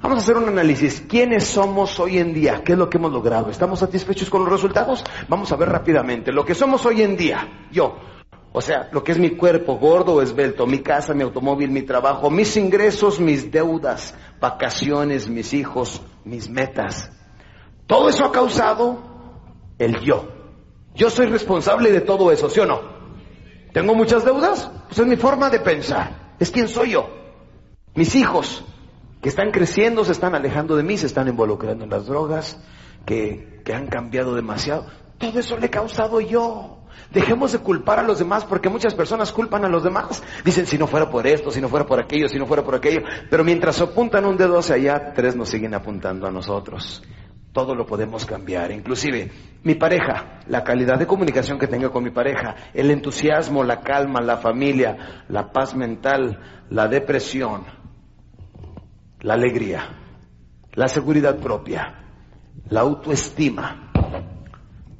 Vamos a hacer un análisis. ¿Quiénes somos hoy en día? ¿Qué es lo que hemos logrado? ¿Estamos satisfechos con los resultados? Vamos a ver rápidamente. Lo que somos hoy en día, yo, o sea, lo que es mi cuerpo, gordo o esbelto, mi casa, mi automóvil, mi trabajo, mis ingresos, mis deudas, vacaciones, mis hijos, mis metas. Todo eso ha causado el yo. Yo soy responsable de todo eso, ¿sí o no? ¿Tengo muchas deudas? Pues es mi forma de pensar. Es quien soy yo. Mis hijos, que están creciendo, se están alejando de mí, se están involucrando en las drogas, que, que han cambiado demasiado. Todo eso le he causado yo. Dejemos de culpar a los demás porque muchas personas culpan a los demás. Dicen si no fuera por esto, si no fuera por aquello, si no fuera por aquello. Pero mientras apuntan un dedo hacia allá, tres nos siguen apuntando a nosotros. Todo lo podemos cambiar. Inclusive mi pareja, la calidad de comunicación que tengo con mi pareja, el entusiasmo, la calma, la familia, la paz mental, la depresión, la alegría, la seguridad propia, la autoestima,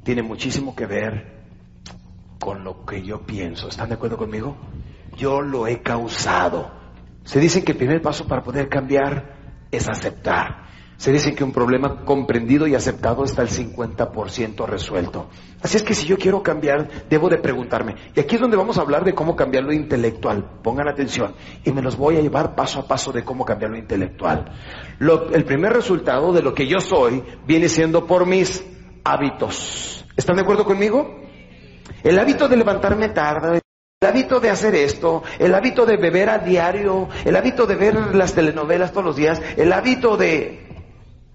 tiene muchísimo que ver con lo que yo pienso. ¿Están de acuerdo conmigo? Yo lo he causado. Se dice que el primer paso para poder cambiar es aceptar. Se dice que un problema comprendido y aceptado está el 50% resuelto. Así es que si yo quiero cambiar, debo de preguntarme. Y aquí es donde vamos a hablar de cómo cambiar lo intelectual. Pongan atención. Y me los voy a llevar paso a paso de cómo cambiar lo intelectual. el primer resultado de lo que yo soy viene siendo por mis hábitos. ¿Están de acuerdo conmigo? El hábito de levantarme tarde, el hábito de hacer esto, el hábito de beber a diario, el hábito de ver las telenovelas todos los días, el hábito de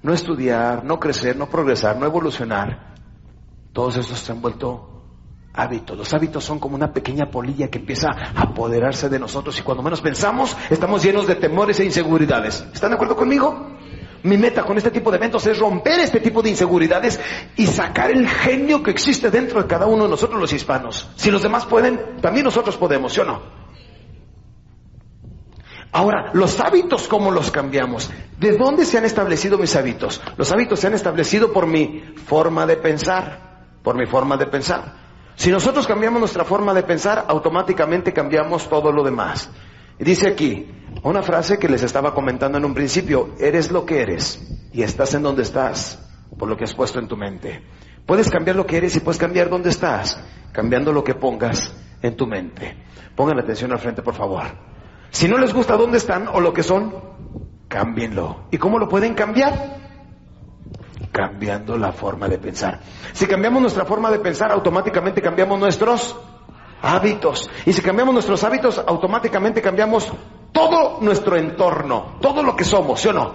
no estudiar, no crecer, no progresar, no evolucionar, todos esos se han vuelto hábitos. Los hábitos son como una pequeña polilla que empieza a apoderarse de nosotros y cuando menos pensamos estamos llenos de temores e inseguridades. ¿Están de acuerdo conmigo? Mi meta con este tipo de eventos es romper este tipo de inseguridades y sacar el genio que existe dentro de cada uno de nosotros los hispanos. Si los demás pueden, también nosotros podemos, ¿sí o no? Ahora, los hábitos, ¿cómo los cambiamos? ¿De dónde se han establecido mis hábitos? Los hábitos se han establecido por mi forma de pensar, por mi forma de pensar. Si nosotros cambiamos nuestra forma de pensar, automáticamente cambiamos todo lo demás. Dice aquí, una frase que les estaba comentando en un principio, eres lo que eres y estás en donde estás, por lo que has puesto en tu mente. Puedes cambiar lo que eres y puedes cambiar dónde estás, cambiando lo que pongas en tu mente. Pongan atención al frente, por favor. Si no les gusta dónde están o lo que son, cámbienlo. ¿Y cómo lo pueden cambiar? Cambiando la forma de pensar. Si cambiamos nuestra forma de pensar, automáticamente cambiamos nuestros hábitos. Y si cambiamos nuestros hábitos, automáticamente cambiamos todo nuestro entorno, todo lo que somos, ¿sí o no?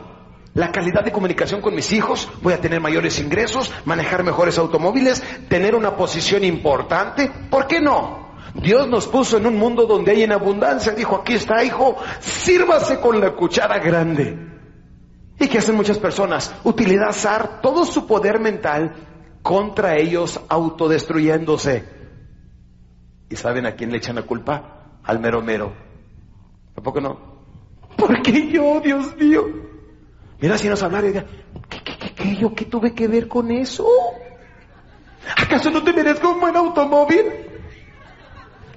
La calidad de comunicación con mis hijos, voy a tener mayores ingresos, manejar mejores automóviles, tener una posición importante, ¿por qué no? Dios nos puso en un mundo donde hay en abundancia. Dijo, aquí está, hijo, sírvase con la cuchara grande. ¿Y qué hacen muchas personas? Utilizar todo su poder mental contra ellos autodestruyéndose. ¿Y saben a quién le echan la culpa? Al mero mero. ¿Tampoco no? ¿Por qué yo, Dios mío? Mira, si nos hablara y diga, ¿qué, qué, qué, qué, yo qué tuve que ver con eso? ¿Acaso no te merezco un buen automóvil?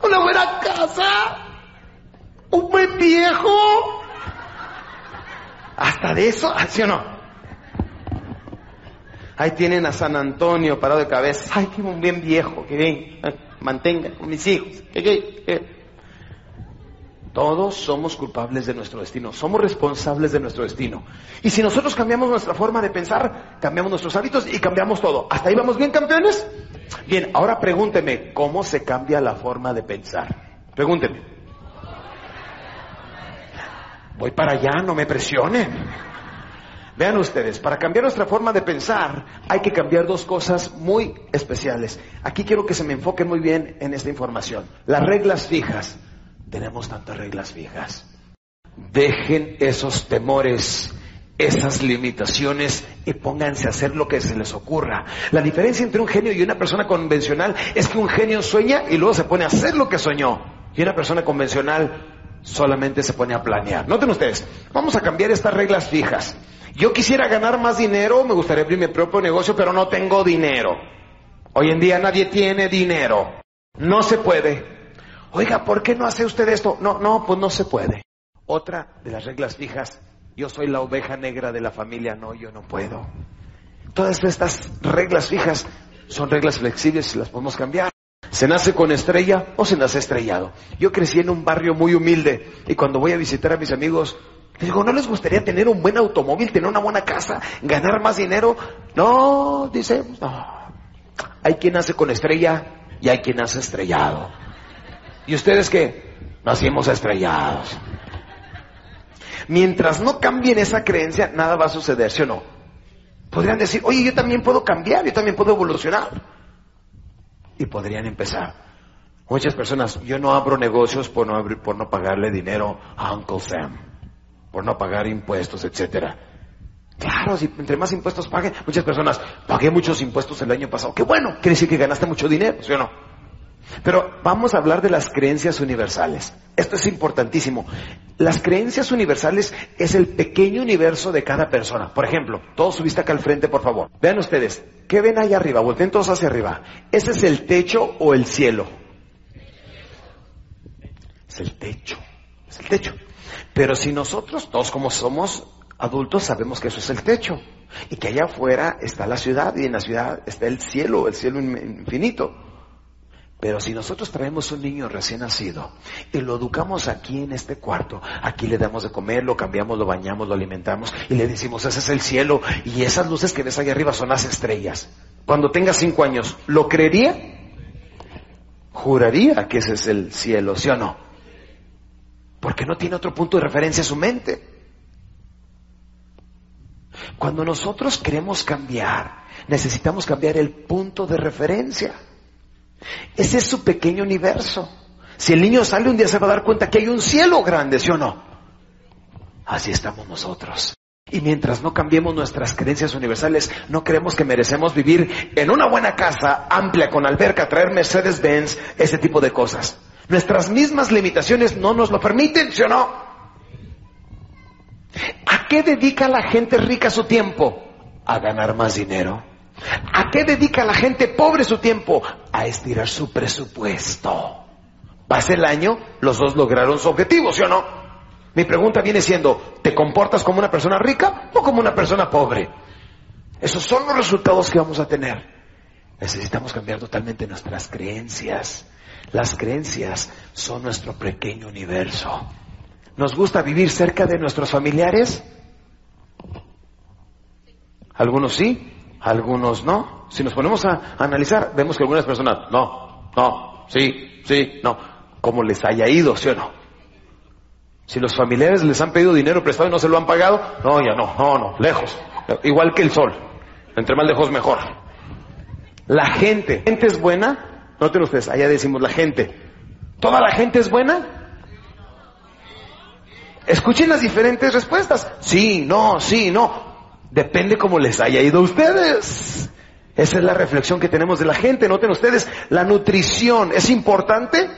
Una buena casa, un buen viejo. Hasta de eso, ¿sí o no? Ahí tienen a San Antonio parado de cabeza. Ay, tengo un bien viejo, que bien, mantenga con mis hijos. Todos somos culpables de nuestro destino, somos responsables de nuestro destino. Y si nosotros cambiamos nuestra forma de pensar, cambiamos nuestros hábitos y cambiamos todo. ¿Hasta ahí vamos bien, campeones? Bien, ahora pregúnteme, ¿cómo se cambia la forma de pensar? Pregúnteme. Voy para allá, no me presionen. Vean ustedes, para cambiar nuestra forma de pensar hay que cambiar dos cosas muy especiales. Aquí quiero que se me enfoquen muy bien en esta información. Las reglas fijas. Tenemos tantas reglas fijas. Dejen esos temores esas limitaciones y pónganse a hacer lo que se les ocurra. La diferencia entre un genio y una persona convencional es que un genio sueña y luego se pone a hacer lo que soñó. Y una persona convencional solamente se pone a planear. Noten ustedes, vamos a cambiar estas reglas fijas. Yo quisiera ganar más dinero, me gustaría abrir mi propio negocio, pero no tengo dinero. Hoy en día nadie tiene dinero. No se puede. Oiga, ¿por qué no hace usted esto? No, no, pues no se puede. Otra de las reglas fijas Yo soy la oveja negra de la familia, no, yo no puedo. Todas estas reglas fijas son reglas flexibles y las podemos cambiar. ¿Se nace con estrella o se nace estrellado? Yo crecí en un barrio muy humilde y cuando voy a visitar a mis amigos, les digo, ¿no les gustaría tener un buen automóvil, tener una buena casa, ganar más dinero? No, dice, no. Hay quien nace con estrella y hay quien nace estrellado. ¿Y ustedes qué? Nacimos estrellados. Mientras no cambien esa creencia, nada va a suceder, ¿sí o no? Podrían decir, oye, yo también puedo cambiar, yo también puedo evolucionar. Y podrían empezar. Muchas personas, yo no abro negocios por no, por no pagarle dinero a Uncle Sam, por no pagar impuestos, etcétera. Claro, si entre más impuestos pague, muchas personas, pagué muchos impuestos el año pasado. Qué bueno, quiere decir que ganaste mucho dinero, ¿sí o no? Pero vamos a hablar de las creencias universales. Esto es importantísimo. Las creencias universales es el pequeño universo de cada persona. Por ejemplo, todos subiste acá al frente, por favor. Vean ustedes, ¿qué ven ahí arriba? Volteen todos hacia arriba. ¿Ese es el techo o el cielo? Es el techo. Es el techo. Pero si nosotros, todos como somos adultos, sabemos que eso es el techo. Y que allá afuera está la ciudad y en la ciudad está el cielo, el cielo infinito. Pero si nosotros traemos un niño recién nacido y lo educamos aquí en este cuarto, aquí le damos de comer, lo cambiamos, lo bañamos, lo alimentamos y le decimos, ese es el cielo y esas luces que ves ahí arriba son las estrellas. Cuando tenga cinco años, ¿lo creería? Juraría que ese es el cielo, ¿sí o no? Porque no tiene otro punto de referencia en su mente. Cuando nosotros queremos cambiar, necesitamos cambiar el punto de referencia. Ese es su pequeño universo. Si el niño sale un día se va a dar cuenta que hay un cielo grande, ¿sí o no? Así estamos nosotros. Y mientras no cambiemos nuestras creencias universales, no creemos que merecemos vivir en una buena casa amplia con alberca, traer Mercedes-Benz, ese tipo de cosas. Nuestras mismas limitaciones no nos lo permiten, ¿sí o no? ¿A qué dedica la gente rica su tiempo? A ganar más dinero. ¿A qué dedica la gente pobre su tiempo? A estirar su presupuesto. Pasa el año, los dos lograron su objetivo, ¿sí o no? Mi pregunta viene siendo, ¿te comportas como una persona rica o como una persona pobre? Esos son los resultados que vamos a tener. Necesitamos cambiar totalmente nuestras creencias. Las creencias son nuestro pequeño universo. ¿Nos gusta vivir cerca de nuestros familiares? Algunos sí, algunos no. Si nos ponemos a, analizar, vemos que algunas personas, no, no, sí, sí, no, como les haya ido, ¿sí o no? Si los familiares les han pedido dinero prestado y no se lo han pagado, no, ya no, no, no, lejos. Igual que el sol. Entre más lejos mejor. La gente, gente es buena, noten ustedes, allá decimos la gente. ¿Toda la gente es buena? Escuchen las diferentes respuestas. Sí, no, sí, no. Depende cómo les haya ido a ustedes. Esa es la reflexión que tenemos de la gente. Noten ustedes, la nutrición es importante.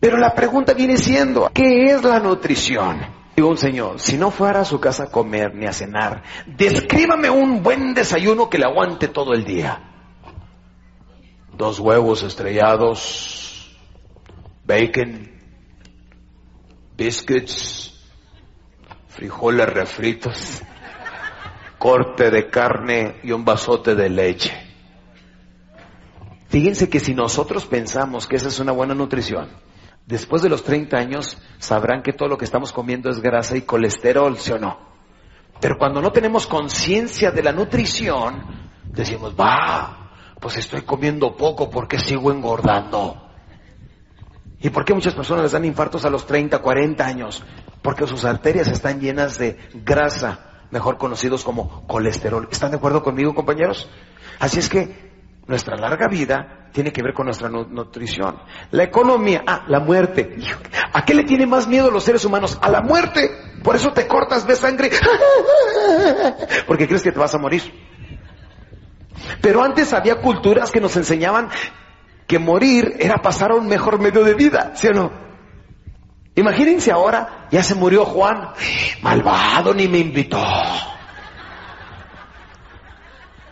Pero la pregunta viene siendo, ¿qué es la nutrición? Digo un señor, si no fuera a su casa a comer ni a cenar, descríbame un buen desayuno que le aguante todo el día. Dos huevos estrellados, bacon, biscuits, frijoles refritos corte de carne y un vasote de leche. Fíjense que si nosotros pensamos que esa es una buena nutrición, después de los 30 años sabrán que todo lo que estamos comiendo es grasa y colesterol, ¿sí o no? Pero cuando no tenemos conciencia de la nutrición, decimos, va, pues estoy comiendo poco porque sigo engordando. ¿Y por qué muchas personas les dan infartos a los 30, 40 años? Porque sus arterias están llenas de grasa mejor conocidos como colesterol. ¿Están de acuerdo conmigo, compañeros? Así es que nuestra larga vida tiene que ver con nuestra nutrición. La economía, ah, la muerte. ¿A qué le tiene más miedo los seres humanos? A la muerte. Por eso te cortas, ves sangre, porque crees que te vas a morir. Pero antes había culturas que nos enseñaban que morir era pasar a un mejor medio de vida, ¿sí o no? Imagínense ahora, ya se murió Juan, malvado ni me invitó.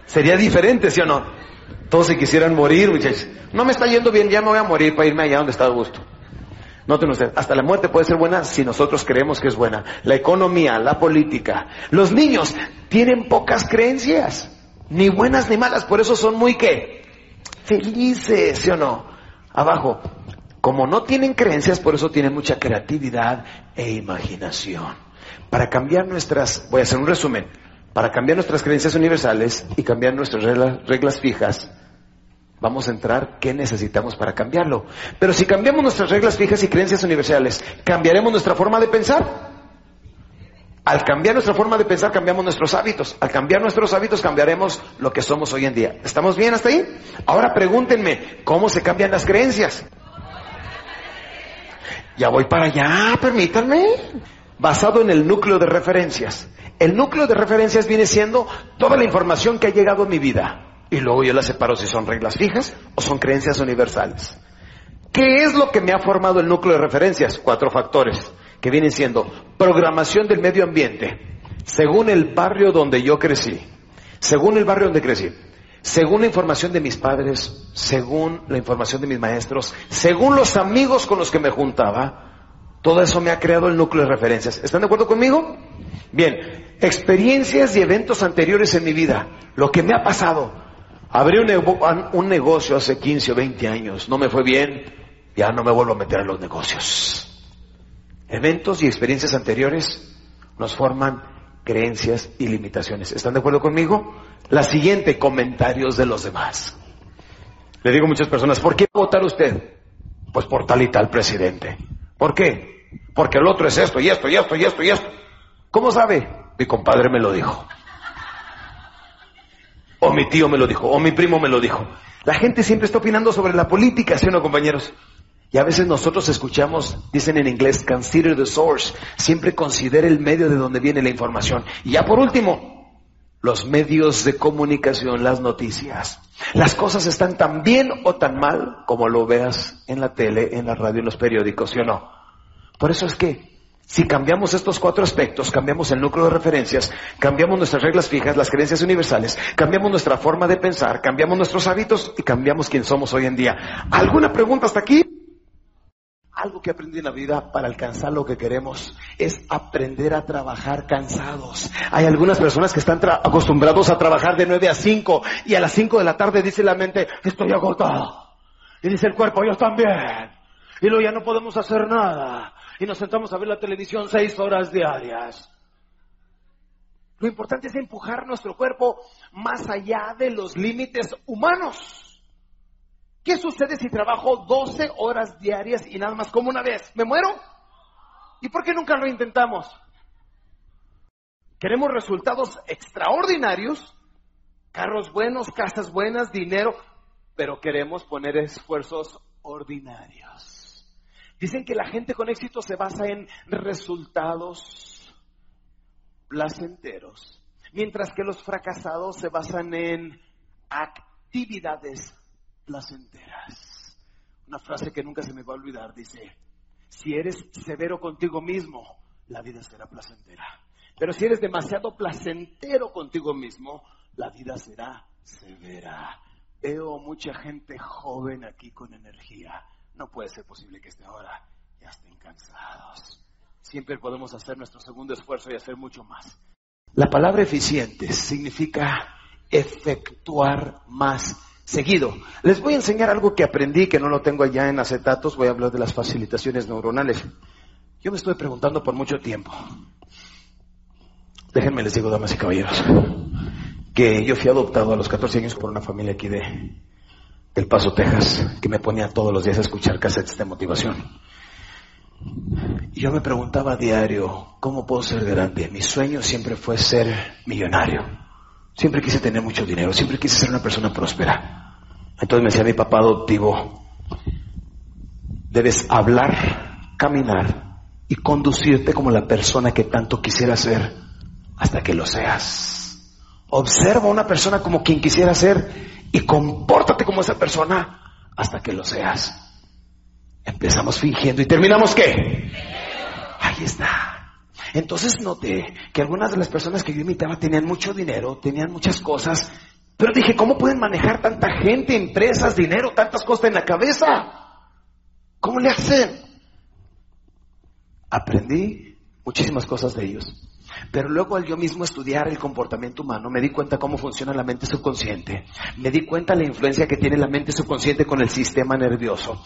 Sería diferente, ¿sí o no? Todos se quisieran morir, muchachos. No me está yendo bien, ya me voy a morir para irme allá donde está gusto. Noten ustedes, hasta la muerte puede ser buena si nosotros creemos que es buena. La economía, la política. Los niños tienen pocas creencias, ni buenas ni malas, por eso son muy qué? Felices, ¿sí o no? Abajo, como no tienen creencias, por eso tienen mucha creatividad e imaginación. Para cambiar nuestras, voy a hacer un resumen, para cambiar nuestras creencias universales y cambiar nuestras reglas, fijas, vamos a entrar qué necesitamos para cambiarlo. Pero si cambiamos nuestras reglas fijas y creencias universales, ¿cambiaremos nuestra forma de pensar? Al cambiar nuestra forma de pensar, cambiamos nuestros hábitos. Al cambiar nuestros hábitos, cambiaremos lo que somos hoy en día. ¿Estamos bien hasta ahí? Ahora pregúntenme, ¿cómo se cambian las creencias? Ya voy para allá, permítanme. Basado en el núcleo de referencias. El núcleo de referencias viene siendo toda la información que ha llegado a mi vida. Y luego yo la separo si son reglas fijas o son creencias universales. ¿Qué es lo que me ha formado el núcleo de referencias? Cuatro factores, que vienen siendo programación del medio ambiente, según el barrio donde yo crecí, según el barrio donde crecí, según la información de mis padres, según la información de mis maestros, según los amigos con los que me juntaba, todo eso me ha creado el núcleo de referencias. ¿Están de acuerdo conmigo? Bien, experiencias y eventos anteriores en mi vida, lo que me ha pasado, Abrí un, negocio hace 15 o 20 años, no me fue bien, ya no me vuelvo a meter en los negocios. Eventos y experiencias anteriores nos forman creencias y limitaciones. ¿Están de acuerdo conmigo? La siguiente, comentarios de los demás. Le digo a muchas personas, ¿por qué votar usted? Pues por tal y tal presidente. ¿Por qué? Porque el otro es esto y esto y esto y esto y esto. ¿Cómo sabe? Mi compadre me lo dijo. O mi tío me lo dijo, o mi primo me lo dijo. La gente siempre está opinando sobre la política, ¿sí o no, compañeros? Y a veces nosotros escuchamos, dicen en inglés, consider the source. Siempre considere el medio de donde viene la información. Y ya por último, los medios de comunicación, las noticias. Las cosas están tan bien o tan mal como lo veas en la tele, en la radio, en los periódicos, ¿sí o no? Por eso es que si cambiamos estos cuatro aspectos, cambiamos el núcleo de referencias, cambiamos nuestras reglas fijas, las creencias universales, cambiamos nuestra forma de pensar, cambiamos nuestros hábitos y cambiamos quién somos hoy en día. ¿Alguna pregunta hasta aquí? Algo que aprendí en la vida para alcanzar lo que queremos es aprender a trabajar cansados. Hay algunas personas que están acostumbrados a trabajar de 9 a 5 y a las 5 de la tarde dice la mente, estoy agotado. Y dice el cuerpo, yo también. Y luego ya no podemos hacer nada y nos sentamos a ver la televisión seis horas diarias. Lo importante es empujar nuestro cuerpo más allá de los límites humanos. ¿Qué sucede si trabajo 12 horas diarias y nada más como una vez? ¿Me muero? ¿Y por qué nunca lo intentamos? Queremos resultados extraordinarios, carros buenos, casas buenas, dinero, pero queremos poner esfuerzos ordinarios. Dicen que la gente con éxito se basa en resultados placenteros, mientras que los fracasados se basan en actividades placenteras. Una frase que nunca se me va a olvidar dice, si eres severo contigo mismo, la vida será placentera. Pero si eres demasiado placentero contigo mismo, la vida será severa. Veo mucha gente joven aquí con energía, no puede ser posible que esté ahora ya estén cansados. Siempre podemos hacer nuestro segundo esfuerzo y hacer mucho más. La palabra eficiente significa efectuar más seguido. Les voy a enseñar algo que aprendí, que no lo tengo allá en acetatos, voy a hablar de las facilitaciones neuronales. Yo me estoy preguntando por mucho tiempo. Déjenme les digo, damas y caballeros, que yo fui adoptado a los 14 años por una familia aquí de, del Paso, Texas, que me ponía todos los días a escuchar cassettes de motivación. Yo me preguntaba a diario, ¿cómo puedo ser grande? Mi sueño siempre fue ser millonario. Siempre quise tener mucho dinero, siempre quise ser una persona próspera. Entonces me decía mi papá adoptivo, debes hablar, caminar y conducirte como la persona que tanto quisiera ser hasta que lo seas. Observa a una persona como quien quisiera ser y compórtate como esa persona hasta que lo seas. Empezamos fingiendo y terminamos qué? Ahí está. Entonces noté que algunas de las personas que yo imitaba tenían mucho dinero, tenían muchas cosas, pero dije, ¿cómo pueden manejar tanta gente, empresas, dinero, tantas cosas en la cabeza? ¿Cómo le hacen? Aprendí muchísimas cosas de ellos. Pero luego al yo mismo estudiar el comportamiento humano, me di cuenta cómo funciona la mente subconsciente. Me di cuenta la influencia que tiene la mente subconsciente con el sistema nervioso.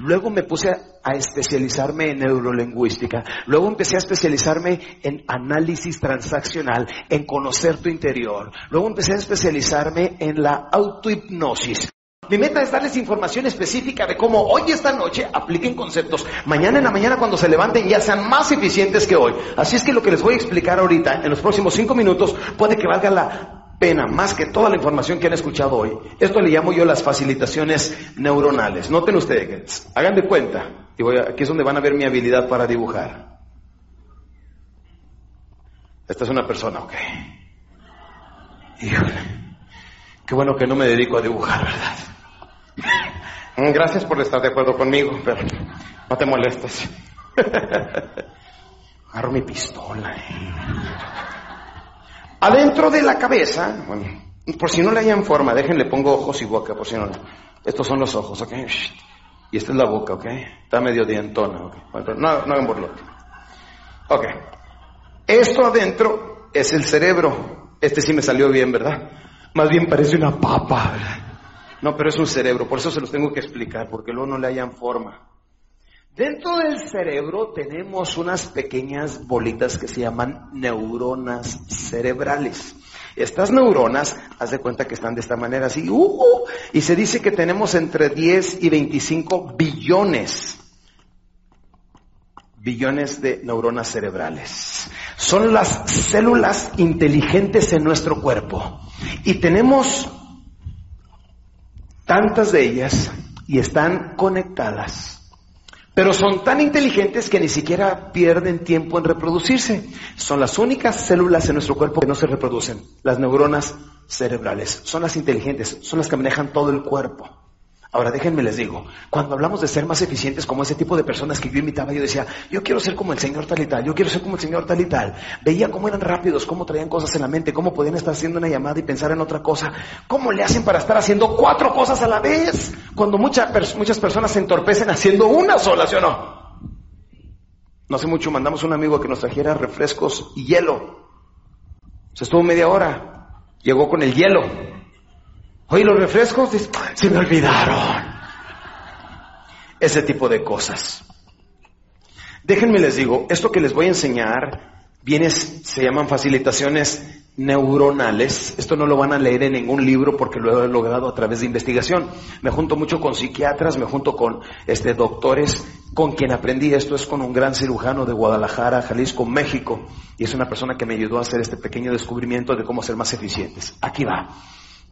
Luego me puse a especializarme en neurolingüística. Luego empecé a especializarme en análisis transaccional, en conocer tu interior. Luego empecé a especializarme en la autohipnosis. Mi meta es darles información específica de cómo hoy esta noche apliquen conceptos. Mañana en la mañana cuando se levanten ya sean más eficientes que hoy. Así es que lo que les voy a explicar ahorita, en los próximos cinco minutos, puede que valga la pena más que toda la información que han escuchado hoy. Esto le llamo yo las facilitaciones neuronales. Noten ustedes, hagan de cuenta, y voy aquí es donde van a ver mi habilidad para dibujar. Esta es una persona, ok. Híjole, qué bueno que no me dedico a dibujar, ¿verdad? Mm, gracias por estar de acuerdo conmigo, pero no te molestes. Agarro mi pistola. eh. Adentro de la cabeza, bueno, por si no le hayan forma, déjenle pongo ojos y boca, por si no. Estos son los ojos, ¿ok? Y esta es la boca, ¿ok? Está medio dientona, ¿ok? No, no hagan. Ok. Esto adentro es el cerebro. Este sí me salió bien, ¿verdad? Más bien parece una papa, ¿verdad? No, pero es un cerebro, por eso se los tengo que explicar, porque luego no le hayan forma. Dentro del cerebro tenemos unas pequeñas bolitas que se llaman neuronas cerebrales. Estas neuronas, haz de cuenta que están de esta manera así, uh, uh, y se dice que tenemos entre 10 y 25 billones, billones de neuronas cerebrales. Son las células inteligentes en nuestro cuerpo. Y tenemos tantas de ellas y están conectadas. Pero son tan inteligentes que ni siquiera pierden tiempo en reproducirse. Son las únicas células en nuestro cuerpo que no se reproducen. Las neuronas cerebrales. Son las inteligentes, son las que manejan todo el cuerpo. Ahora déjenme les digo, cuando hablamos de ser más eficientes como ese tipo de personas que yo imitaba, yo decía, yo quiero ser como el señor tal y tal, yo quiero ser como el señor tal y tal. Veía cómo eran rápidos, cómo traían cosas en la mente, cómo podían estar haciendo una llamada y pensar en otra cosa. ¿Cómo le hacen para estar haciendo cuatro cosas a la vez? Cuando mucha, muchas personas se entorpecen haciendo una sola, ¿sí o no? No hace mucho mandamos a un amigo que nos trajera refrescos y hielo. Se estuvo media hora. Llegó con el hielo. Oye, los refrescos se me olvidaron. Ese tipo de cosas. Déjenme les digo, esto que les voy a enseñar viene, se llaman facilitaciones neuronales. Esto no lo van a leer en ningún libro porque lo he logrado a través de investigación. Me junto mucho con psiquiatras, me junto con este doctores. Con quien aprendí esto es con un gran cirujano de Guadalajara, Jalisco, México. Y es una persona que me ayudó a hacer este pequeño descubrimiento de cómo ser más eficientes. Aquí va.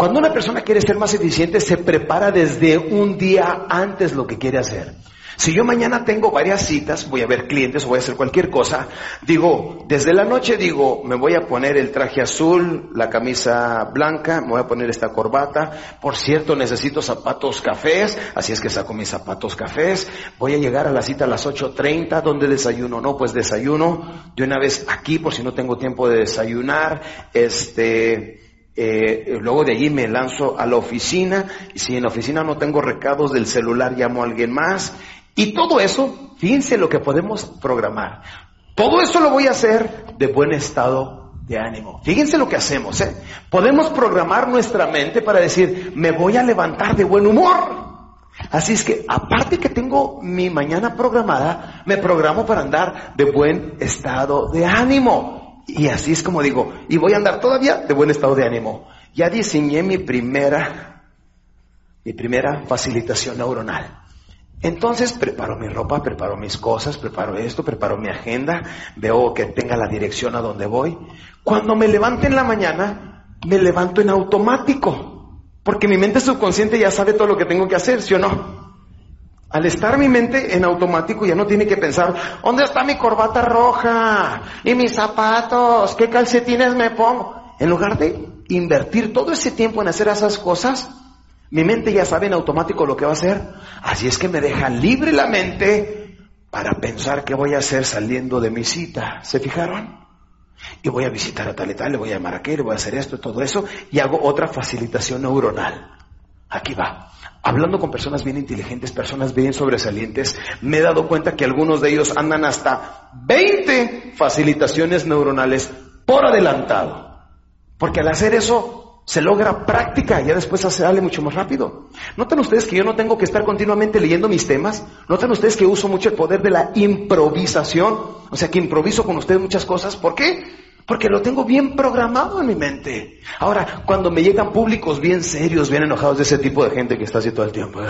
Cuando una persona quiere ser más eficiente, se prepara desde un día antes lo que quiere hacer. Si yo mañana tengo varias citas, voy a ver clientes o voy a hacer cualquier cosa, digo, desde la noche digo, me voy a poner el traje azul, la camisa blanca, me voy a poner esta corbata, por cierto necesito zapatos cafés, así es que saco mis zapatos cafés, voy a llegar a la cita a las 8.30, ¿dónde desayuno? No, pues desayuno de una vez aquí por si no tengo tiempo de desayunar, este, eh, luego de allí me lanzo a la oficina y si en la oficina no tengo recados del celular llamo a alguien más y todo eso, fíjense lo que podemos programar. Todo eso lo voy a hacer de buen estado de ánimo. Fíjense lo que hacemos, ¿eh? Podemos programar nuestra mente para decir, me voy a levantar de buen humor. Así es que, aparte que tengo mi mañana programada, me programo para andar de buen estado de ánimo. Y así es como digo, y voy a andar todavía de buen estado de ánimo. Ya diseñé mi primera, mi primera facilitación neuronal. Entonces preparo mi ropa, preparo mis cosas, preparo esto, preparo mi agenda, veo que tenga la dirección a donde voy. Cuando me levante en la mañana, me levanto en automático, porque mi mente subconsciente ya sabe todo lo que tengo que hacer, ¿sí o no? Al estar mi mente en automático ya no tiene que pensar, ¿dónde está mi corbata roja? ¿Y mis zapatos? ¿Qué calcetines me pongo? En lugar de invertir todo ese tiempo en hacer esas cosas, mi mente ya sabe en automático lo que va a hacer. Así es que me deja libre la mente para pensar qué voy a hacer saliendo de mi cita. ¿Se fijaron? Y voy a visitar a tal y tal, le voy a llamar a aquel, le voy a hacer esto, todo eso, y hago otra facilitación neuronal. Aquí va. Hablando con personas bien inteligentes, personas bien sobresalientes, me he dado cuenta que algunos de ellos andan hasta 20 facilitaciones neuronales por adelantado. Porque al hacer eso se logra práctica, y ya después se sale mucho más rápido. ¿Notan ustedes que yo no tengo que estar continuamente leyendo mis temas? ¿Notan ustedes que uso mucho el poder de la improvisación? O sea, que improviso con ustedes muchas cosas. ¿Por qué? Porque lo tengo bien programado en mi mente. Ahora, cuando me llegan públicos bien serios, bien enojados de ese tipo de gente que está así todo el tiempo.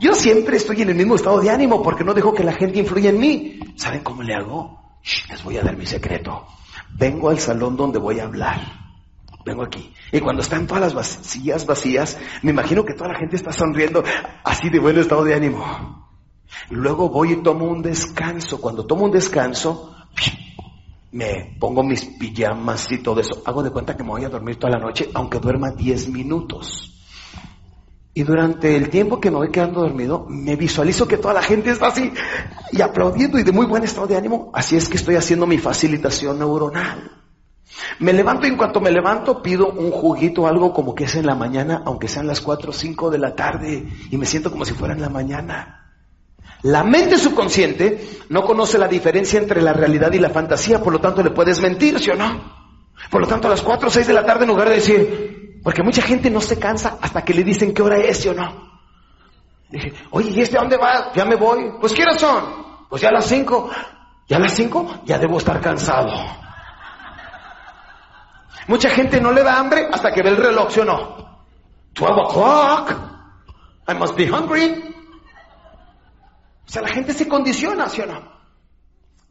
Yo siempre estoy en el mismo estado de ánimo porque no dejo que la gente influya en mí. ¿Saben cómo le hago? les voy a dar mi secreto. Vengo al salón donde voy a hablar. Vengo aquí. Y cuando están todas las sillas vacías, me imagino que toda la gente está sonriendo así de buen estado de ánimo. Luego voy y tomo un descanso. Cuando tomo un descanso, me pongo mis pijamas y todo eso. Hago de cuenta que me voy a dormir toda la noche, aunque duerma 10 minutos. Y durante el tiempo que me voy quedando dormido, me visualizo que toda la gente está así y aplaudiendo y de muy buen estado de ánimo. Así es que estoy haciendo mi facilitación neuronal. Me levanto y en cuanto me levanto pido un juguito, algo como que es en la mañana, aunque sean las 4 o 5 de la tarde, y me siento como si fuera en la mañana. La mente subconsciente no conoce la diferencia entre la realidad y la fantasía, por lo tanto le puedes mentir, ¿sí o no? Por lo tanto, a las 4 o 6 de la tarde, en lugar de decir, porque mucha gente no se cansa hasta que le dicen qué hora es, ¿sí o no? Dije, oye, ¿y este a dónde va? Ya me voy. Pues, ¿qué son? Pues ya a las 5. ¿Ya a las 5? Ya debo estar cansado. Mucha gente no le da hambre hasta que ve el reloj, ¿sí o no? 12 o'clock. I must be hungry. O sea, la gente se condiciona, ¿sí o no?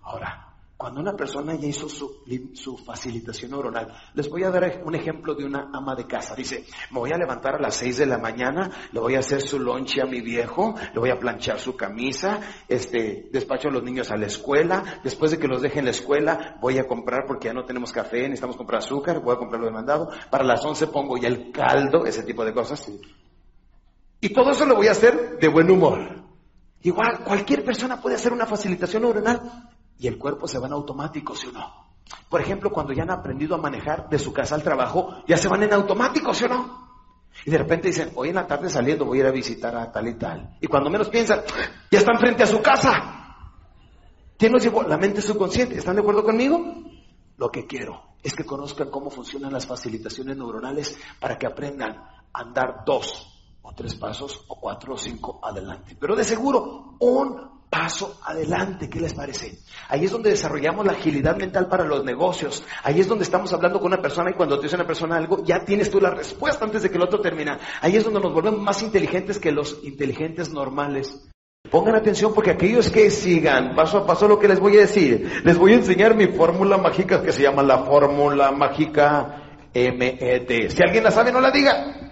Ahora, cuando una persona ya hizo su, su, facilitación neuronal, les voy a dar un ejemplo de una ama de casa. Dice, me voy a levantar a las seis de la mañana, le voy a hacer su lonche a mi viejo, le voy a planchar su camisa, este, despacho a los niños a la escuela, después de que los deje en la escuela, voy a comprar porque ya no tenemos café, necesitamos comprar azúcar, voy a comprar lo demandado, para las once pongo ya el caldo, ese tipo de cosas. Y todo eso lo voy a hacer de buen humor. Igual, cualquier persona puede hacer una facilitación neuronal y el cuerpo se va en automático, ¿sí o no? Por ejemplo, cuando ya han aprendido a manejar de su casa al trabajo, ya se van en automático, ¿sí o no? Y de repente dicen, hoy en la tarde saliendo voy a ir a visitar a tal y tal. Y cuando menos piensan, ya están frente a su casa. ¿Quién nos llevó? La mente subconsciente. ¿Están de acuerdo conmigo? Lo que quiero es que conozcan cómo funcionan las facilitaciones neuronales para que aprendan a andar dos o tres pasos, o cuatro o cinco adelante. Pero de seguro, un paso adelante. ¿Qué les parece? Ahí es donde desarrollamos la agilidad mental para los negocios. Ahí es donde estamos hablando con una persona y cuando te dice una persona algo, ya tienes tú la respuesta antes de que el otro termine. Ahí es donde nos volvemos más inteligentes que los inteligentes normales. Pongan atención porque aquellos que sigan paso a paso lo que les voy a decir, les voy a enseñar mi fórmula mágica que se llama la fórmula mágica MET. Si alguien la sabe, no la diga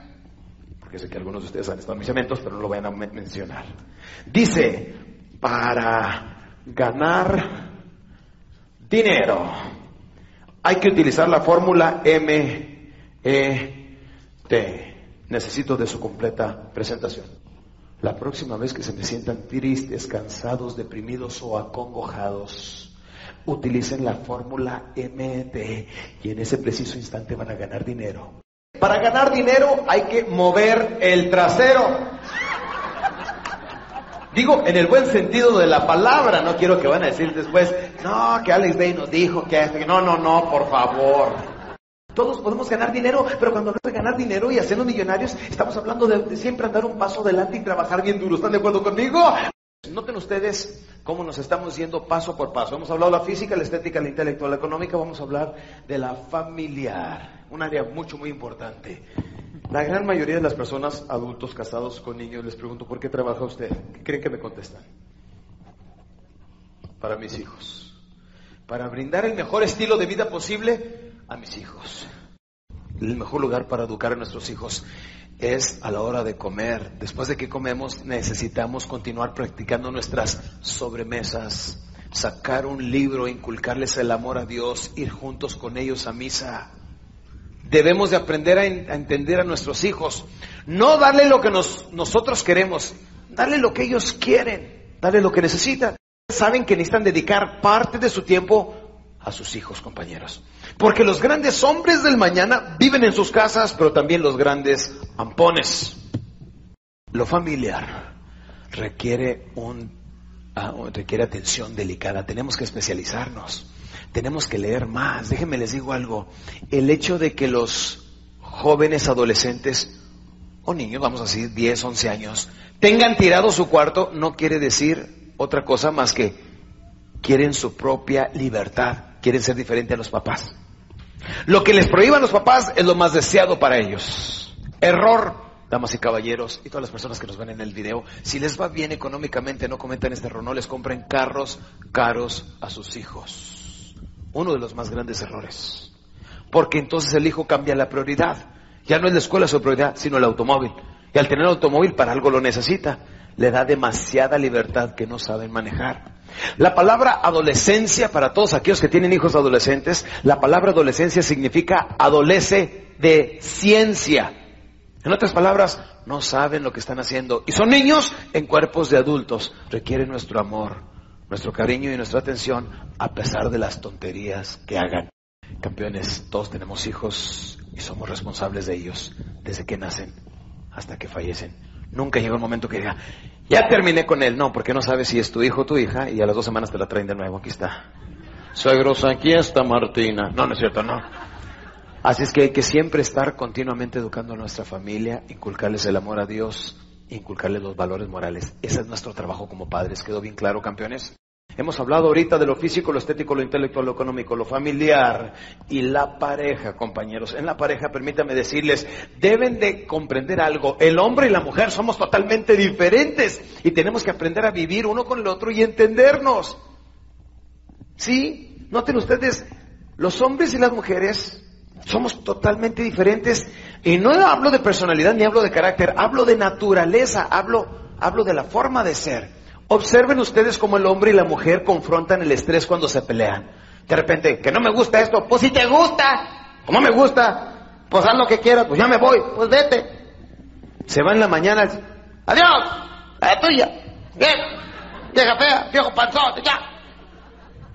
porque sé que algunos de ustedes han estado en mis eventos, pero no lo vayan a mencionar. Dice, para ganar dinero hay que utilizar la fórmula M, E, T. Necesito de su completa presentación. La próxima vez que se me sientan tristes, cansados, deprimidos o acongojados, utilicen la fórmula T y en ese preciso instante van a ganar dinero. Para ganar dinero hay que mover el trasero. Digo, en el buen sentido de la palabra, no quiero que van a decir después, no, que Alex Day nos dijo que, no, no, no, por favor. Todos podemos ganar dinero, pero cuando hablamos de ganar dinero y hacernos millonarios, estamos hablando de, siempre andar un paso adelante y trabajar bien duro. ¿Están de acuerdo conmigo? Noten ustedes cómo nos estamos yendo paso por paso. Hemos hablado de la física, la estética, la intelectual, la económica, vamos a hablar de la familiar, un área mucho, muy importante. La gran mayoría de las personas, adultos casados con niños, les pregunto, ¿por qué trabaja usted? ¿Qué creen que me contestan? Para mis hijos. Para brindar el mejor estilo de vida posible a mis hijos. El mejor lugar para educar a nuestros hijos es a la hora de comer. Después de que comemos necesitamos continuar practicando nuestras sobremesas, sacar un libro, inculcarles el amor a Dios, ir juntos con ellos a misa. Debemos de aprender a, entender a nuestros hijos, no darle lo que nosotros queremos, darle lo que ellos quieren, darle lo que necesitan. Saben que necesitan dedicar parte de su tiempo a sus hijos, compañeros. Porque los grandes hombres del mañana viven en sus casas, pero también los grandes ampones. Lo familiar requiere un ah, requiere atención delicada. Tenemos que especializarnos. Tenemos que leer más. Déjenme les digo algo. El hecho de que los jóvenes adolescentes o niños, vamos a decir 10, 11 años, tengan tirado su cuarto no quiere decir otra cosa más que quieren su propia libertad, quieren ser diferentes a los papás. Lo que les prohíban los papás es lo más deseado para ellos. Error damas y caballeros, y todas las personas que nos ven en el video, si les va bien económicamente, no cometan este error, no les compren carros caros a sus hijos. Uno de los más grandes errores. Porque entonces el hijo cambia la prioridad. Ya no es la escuela su prioridad, sino el automóvil. Y al tener automóvil para algo lo necesita. Le da demasiada libertad que no saben manejar. La palabra adolescencia, para todos aquellos que tienen hijos adolescentes, la palabra adolescencia significa adolece de ciencia. En otras palabras, no saben lo que están haciendo. Y son niños en cuerpos de adultos. Requieren nuestro amor, nuestro cariño y nuestra atención a pesar de las tonterías que hagan. Campeones, todos tenemos hijos y somos responsables de ellos desde que nacen hasta que fallecen. Nunca llega un momento que diga, ya terminé con él. No, porque no sabes si es tu hijo o tu hija y a las dos semanas te la traen de nuevo. Aquí está. Suegros, aquí está Martina. No, no es cierto, no. Así es que hay que siempre estar continuamente educando a nuestra familia, inculcarles el amor a Dios, inculcarles los valores morales. Ese es nuestro trabajo como padres. ¿Quedó bien claro, campeones? Hemos hablado ahorita de lo físico, lo estético, lo intelectual, lo económico, lo familiar y la pareja, compañeros. En la pareja, permítame decirles, deben de comprender algo. El hombre y la mujer somos totalmente diferentes y tenemos que aprender a vivir uno con el otro y entendernos. ¿Sí? Noten ustedes, los hombres y las mujeres somos totalmente diferentes. Y no hablo de personalidad ni hablo de carácter, hablo de naturaleza, hablo, hablo de la forma de ser. Observen ustedes cómo el hombre y la mujer confrontan el estrés cuando se pelean. De repente, que no me gusta esto, pues si te gusta, como me gusta, pues haz lo que quieras, pues ya me voy, pues vete. Se va en la mañana, adiós, la tuya, bien, vieja fea, viejo panzón, ya.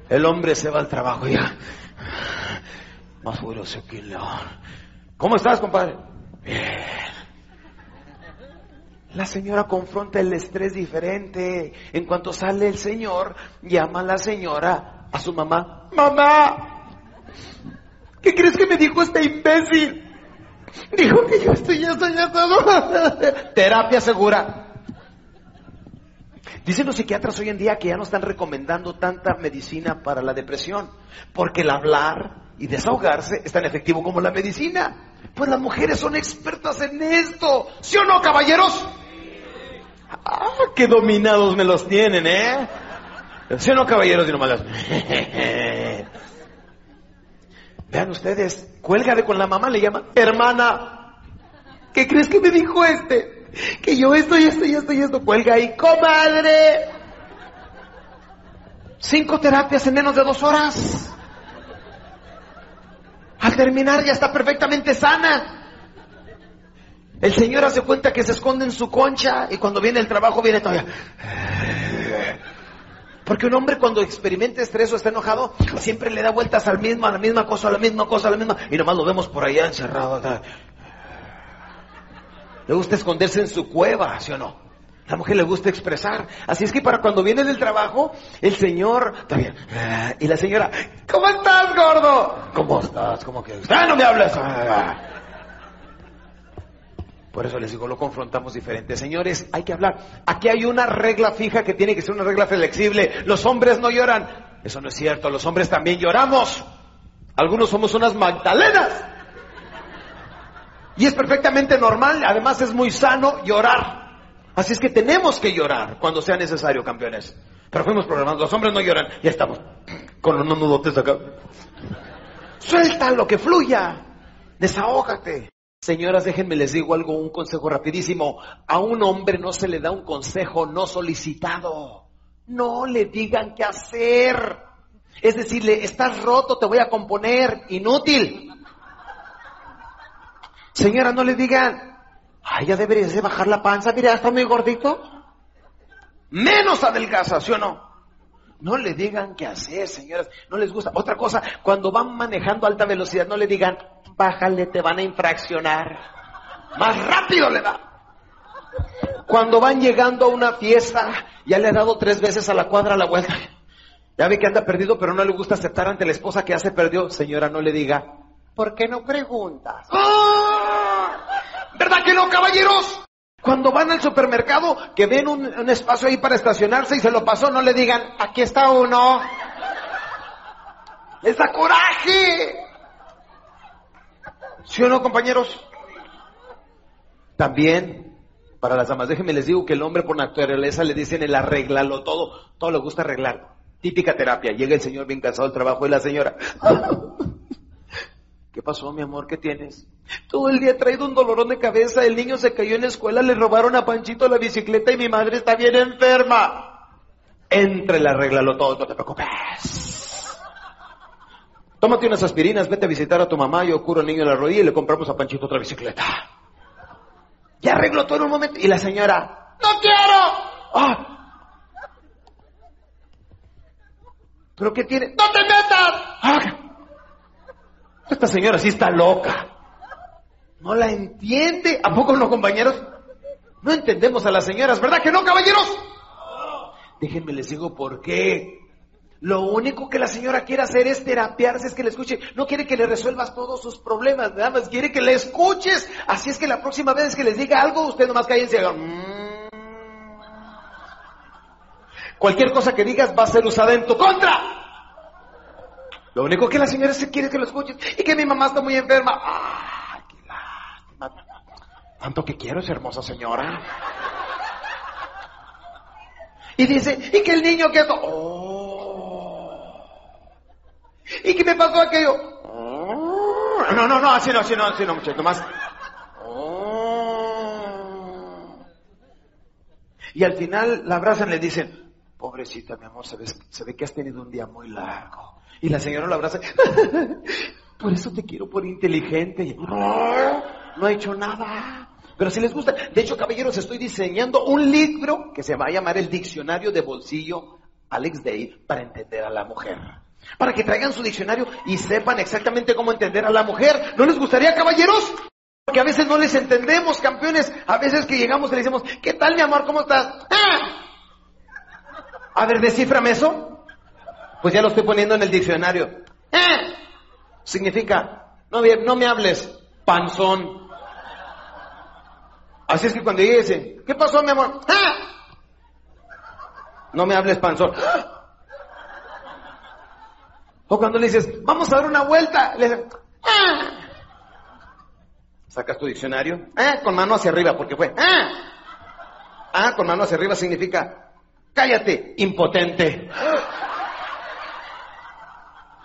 El hombre se va al trabajo ya más furioso que un león. ¿Cómo estás, compadre? Bien. La señora confronta el estrés diferente. En cuanto sale el señor, llama a la señora a su mamá. Mamá, ¿qué crees que me dijo este imbécil? Dijo que yo estoy, ya estoy. Terapia segura. Dicen los psiquiatras hoy en día que ya no están recomendando tanta medicina para la depresión, porque el hablar y desahogarse es tan efectivo como la medicina. Pues las mujeres son expertas en esto. ¿Sí o no, caballeros? Ah, qué dominados me los tienen, ¿eh? ¿Sí o no, caballeros? Y nomás Vean ustedes, cuélgale con la mamá, le llaman, hermana, ¿qué crees que me dijo este? Que yo esto y esto y esto y esto, cuelga ahí, comadre. Cinco terapias en menos de dos horas. Terminar ya está perfectamente sana. El Señor hace cuenta que se esconde en su concha y cuando viene el trabajo viene todavía. Porque un hombre cuando experimenta estrés o está enojado, siempre le da vueltas al mismo, a la misma cosa, a la misma cosa, a la misma, y nomás lo vemos por allá encerrado. Le gusta esconderse en su cueva, ¿sí o no? La mujer le gusta expresar. Así es que para cuando viene del trabajo, el señor, está bien. Y la señora, ¿cómo estás, gordo? ¿Cómo estás? ¿Cómo que? ¡Ah, no me hables! Por eso les digo, lo confrontamos diferente. Señores, hay que hablar. Aquí hay una regla fija que tiene que ser una regla flexible. Los hombres no lloran. Eso no es cierto. Los hombres también lloramos. Algunos somos unas magdalenas. Y es perfectamente normal. Además es muy sano llorar. Así es que tenemos que llorar cuando sea necesario, campeones. Pero fuimos programados, los hombres no lloran, ya estamos con los nudotes acá. Suelta lo que fluya, desahógate. Señoras, déjenme les digo algo, un consejo rapidísimo. A un hombre no se le da un consejo no solicitado. No le digan qué hacer. Es decirle, estás roto, te voy a componer, inútil. Señora, no le digan, Ay, ya deberías de bajar la panza, mira, está muy gordito. Menos adelgaza, ¿sí o no? No le digan qué hacer, señoras, no les gusta. Otra cosa, cuando van manejando a alta velocidad, no le digan, bájale, te van a infraccionar. Más rápido le da. Cuando van llegando a una fiesta, ya le ha dado tres veces a la cuadra la vuelta. Ya ve que anda perdido, pero no le gusta aceptar ante la esposa que ya se perdió. Señora, no le diga, ¿por qué no preguntas? ¡Ah! ¿Verdad que no, caballeros? Cuando van al supermercado, que ven un, un, espacio ahí para estacionarse y se lo pasó, no le digan, aquí está uno. ¡Les da coraje! ¿Sí o no, compañeros? También, para las damas, déjenme les digo que el hombre por naturaleza le dicen el arreglalo todo, todo le gusta arreglar. Típica terapia, llega el señor bien cansado del trabajo y la señora, ¿qué pasó mi amor? ¿Qué tienes? Todo el día he traído un dolorón de cabeza, el niño se cayó en la escuela, le robaron a Panchito la bicicleta y mi madre está bien enferma. Entre el arreglalo todo, no te preocupes. Tómate unas aspirinas, vete a visitar a tu mamá, yo curo al niño en la rodilla y le compramos a Panchito otra bicicleta. Ya arregló todo en un momento. Y la señora, ¡No quiero! ¡Ah! ¿Pero qué tiene? ¡No te metas! ¡Ah! Esta señora sí está loca. No la entiende. ¿A poco no, compañeros? No entendemos a las señoras, ¿verdad que no, caballeros? Déjenme les digo por qué. Lo único que la señora quiere hacer es terapiarse, es que le escuche. No quiere que le resuelvas todos sus problemas, nada más quiere que le escuches. Así es que la próxima vez que les diga algo, usted nomás cállense y haga... "Mm". Cualquier cosa que digas va a ser usada en tu contra. Lo único que la señora se quiere es que lo escuches. Y que mi mamá está muy enferma. ¡Ay, qué lástima! Tanto que quiero esa hermosa señora. Y dice, y que el niño que... Oh. ¿Y qué me pasó aquello? Oh. No, no, no, así no, así no, así no, muchachos, más. Oh. Y al final la abrazan y le dicen, pobrecita, mi amor, se ve, se ve que has tenido un día muy largo. Y la señora lo abraza, por eso te quiero por inteligente. No, no he hecho nada. Pero si les gusta, de hecho, caballeros, estoy diseñando un libro que se va a llamar el Diccionario de Bolsillo Alex Day para entender a la mujer. Para que traigan su diccionario y sepan exactamente cómo entender a la mujer. ¿No les gustaría, caballeros? Porque a veces no les entendemos, campeones. A veces que llegamos y le decimos, ¿qué tal, mi amor? ¿Cómo estás? ¡Ah! A ver, desciframe eso. Pues ya lo estoy poniendo en el diccionario. ¡Ah! Significa, no, no me hables, panzón. Así es que cuando llegue ese, ¿qué pasó, mi amor? ¡Ah! No me hables, panzón. O cuando le dices, vamos a dar una vuelta, le dices, ¡Ah! Sacas tu diccionario, ¡Ah! con mano hacia arriba, porque fue, ¡Ah! ah, con mano hacia arriba significa, cállate, impotente.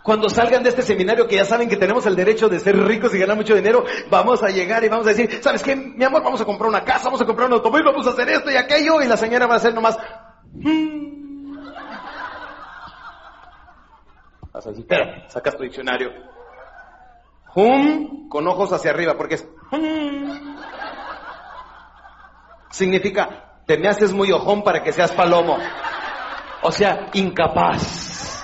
Cuando salgan de este seminario que ya saben que tenemos el derecho de ser ricos y ganar mucho dinero, vamos a llegar y vamos a decir, ¿sabes qué? Mi amor, vamos a comprar una casa, vamos a comprar un automóvil, vamos a hacer esto y aquello, y la señora va a hacer nomás, "Mm". Vas a decir, espera, sacas tu diccionario. Hum, con ojos hacia arriba, porque es hum. Significa, te me haces muy ojón para que seas palomo. O sea, incapaz.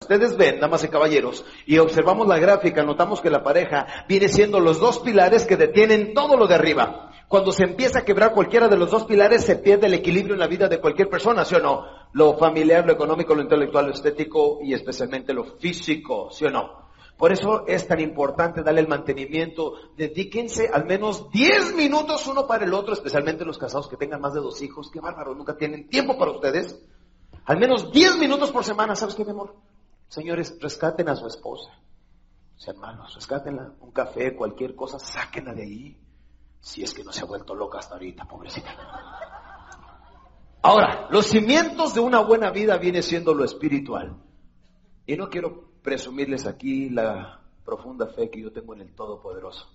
Ustedes ven, damas y caballeros, y observamos la gráfica, notamos que la pareja viene siendo los dos pilares que detienen todo lo de arriba. Cuando se empieza a quebrar cualquiera de los dos pilares, se pierde el equilibrio en la vida de cualquier persona, ¿sí o no? Lo familiar, lo económico, lo intelectual, lo estético y especialmente lo físico, ¿sí o no? Por eso es tan importante darle el mantenimiento. Dedíquense al menos 10 minutos uno para el otro, especialmente los casados que tengan más de dos hijos. Qué bárbaro, nunca tienen tiempo para ustedes. Al menos 10 minutos por semana, ¿sabes qué, mi amor? Señores, rescaten a su esposa. Sean malos, rescátenla. Un café, cualquier cosa, sáquenla de ahí. Si es que no se ha vuelto loca hasta ahorita, pobrecita. Ahora, los cimientos de una buena vida viene siendo lo espiritual. Y no quiero presumirles aquí la profunda fe que yo tengo en el Todopoderoso.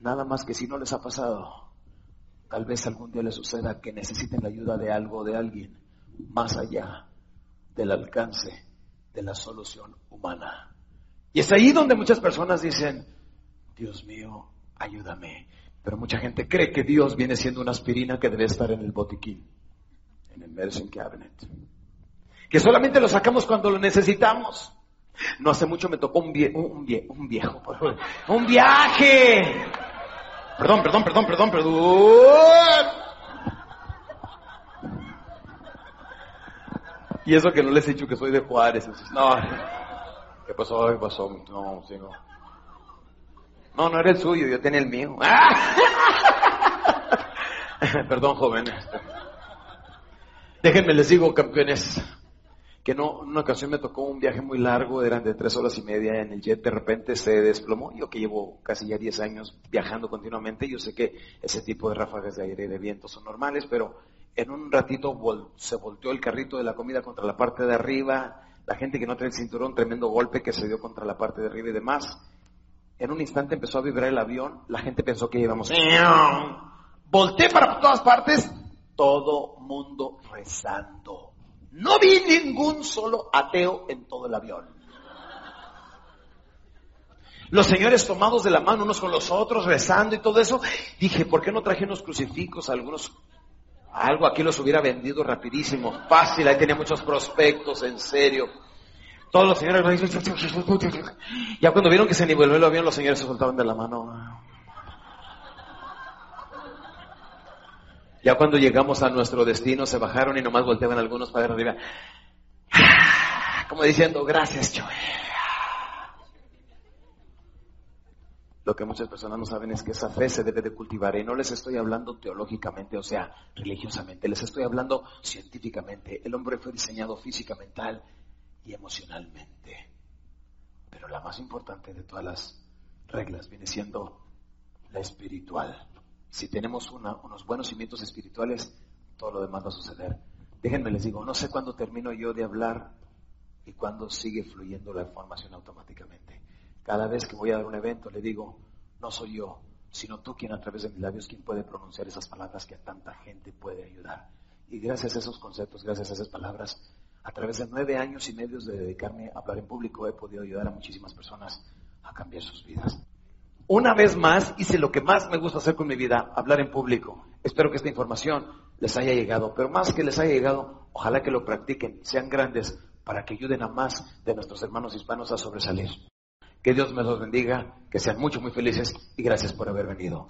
Nada más que si no les ha pasado, tal vez algún día les suceda que necesiten la ayuda de algo o de alguien más allá del alcance de la solución humana. Y es ahí donde muchas personas dicen, Dios mío, ayúdame. Pero mucha gente cree que Dios viene siendo una aspirina que debe estar en el botiquín, en el medicine cabinet. Que solamente lo sacamos cuando lo necesitamos. No hace mucho me tocó un, vie un, vie un viejo, un viaje. Perdón, perdón, perdón, perdón, perdón. Y eso que no les he dicho que soy de Juárez. No. ¿Qué pasó? ¿Qué pasó? No, sí, no. No, no era el suyo, yo tenía el mío. Perdón, jóvenes. Déjenme les digo, campeones que no, en una ocasión me tocó un viaje muy largo, eran de tres horas y media en el jet, de repente se desplomó. Yo que llevo casi ya diez años viajando continuamente, yo sé que ese tipo de ráfagas de aire y de viento son normales, pero en un ratito se volteó el carrito de la comida contra la parte de arriba, la gente que no trae el cinturón, tremendo golpe que se dio contra la parte de arriba y demás. En un instante empezó a vibrar el avión, la gente pensó que íbamos. Volté para todas partes, todo mundo rezando. No vi ningún solo ateo en todo el avión. Los señores tomados de la mano unos con los otros, rezando y todo eso. Dije, ¿por qué no traje unos crucifijos? Algunos, algo aquí los hubiera vendido rapidísimo, fácil. Ahí tenía muchos prospectos, en serio. Todos los señores, ya cuando vieron que se niveló el avión, los señores se soltaban de la mano. Ya cuando llegamos a nuestro destino, se bajaron y nomás volteaban algunos para arriba. Como diciendo, gracias, Joel. Lo que muchas personas no saben es que esa fe se debe de cultivar. Y no les estoy hablando teológicamente, o sea, religiosamente. Les estoy hablando científicamente. El hombre fue diseñado física, mental y emocionalmente. Pero la más importante de todas las reglas viene siendo la espiritual. Si tenemos unos buenos cimientos espirituales, todo lo demás va a suceder. Déjenme les digo, no sé cuándo termino yo de hablar y cuándo sigue fluyendo la información automáticamente. Cada vez que voy a dar un evento le digo, no soy yo, sino tú quien a través de mis labios, quien puede pronunciar esas palabras que a tanta gente puede ayudar. Y gracias a esos conceptos, gracias a esas palabras, a través de nueve años y medio de dedicarme a hablar en público, he podido ayudar a muchísimas personas a cambiar sus vidas. Una vez más hice lo que más me gusta hacer con mi vida, hablar en público. Espero que esta información les haya llegado, pero más que les haya llegado, ojalá que lo practiquen, sean grandes, para que ayuden a más de nuestros hermanos hispanos a sobresalir. Que Dios me los bendiga, que sean mucho, muy felices y gracias por haber venido.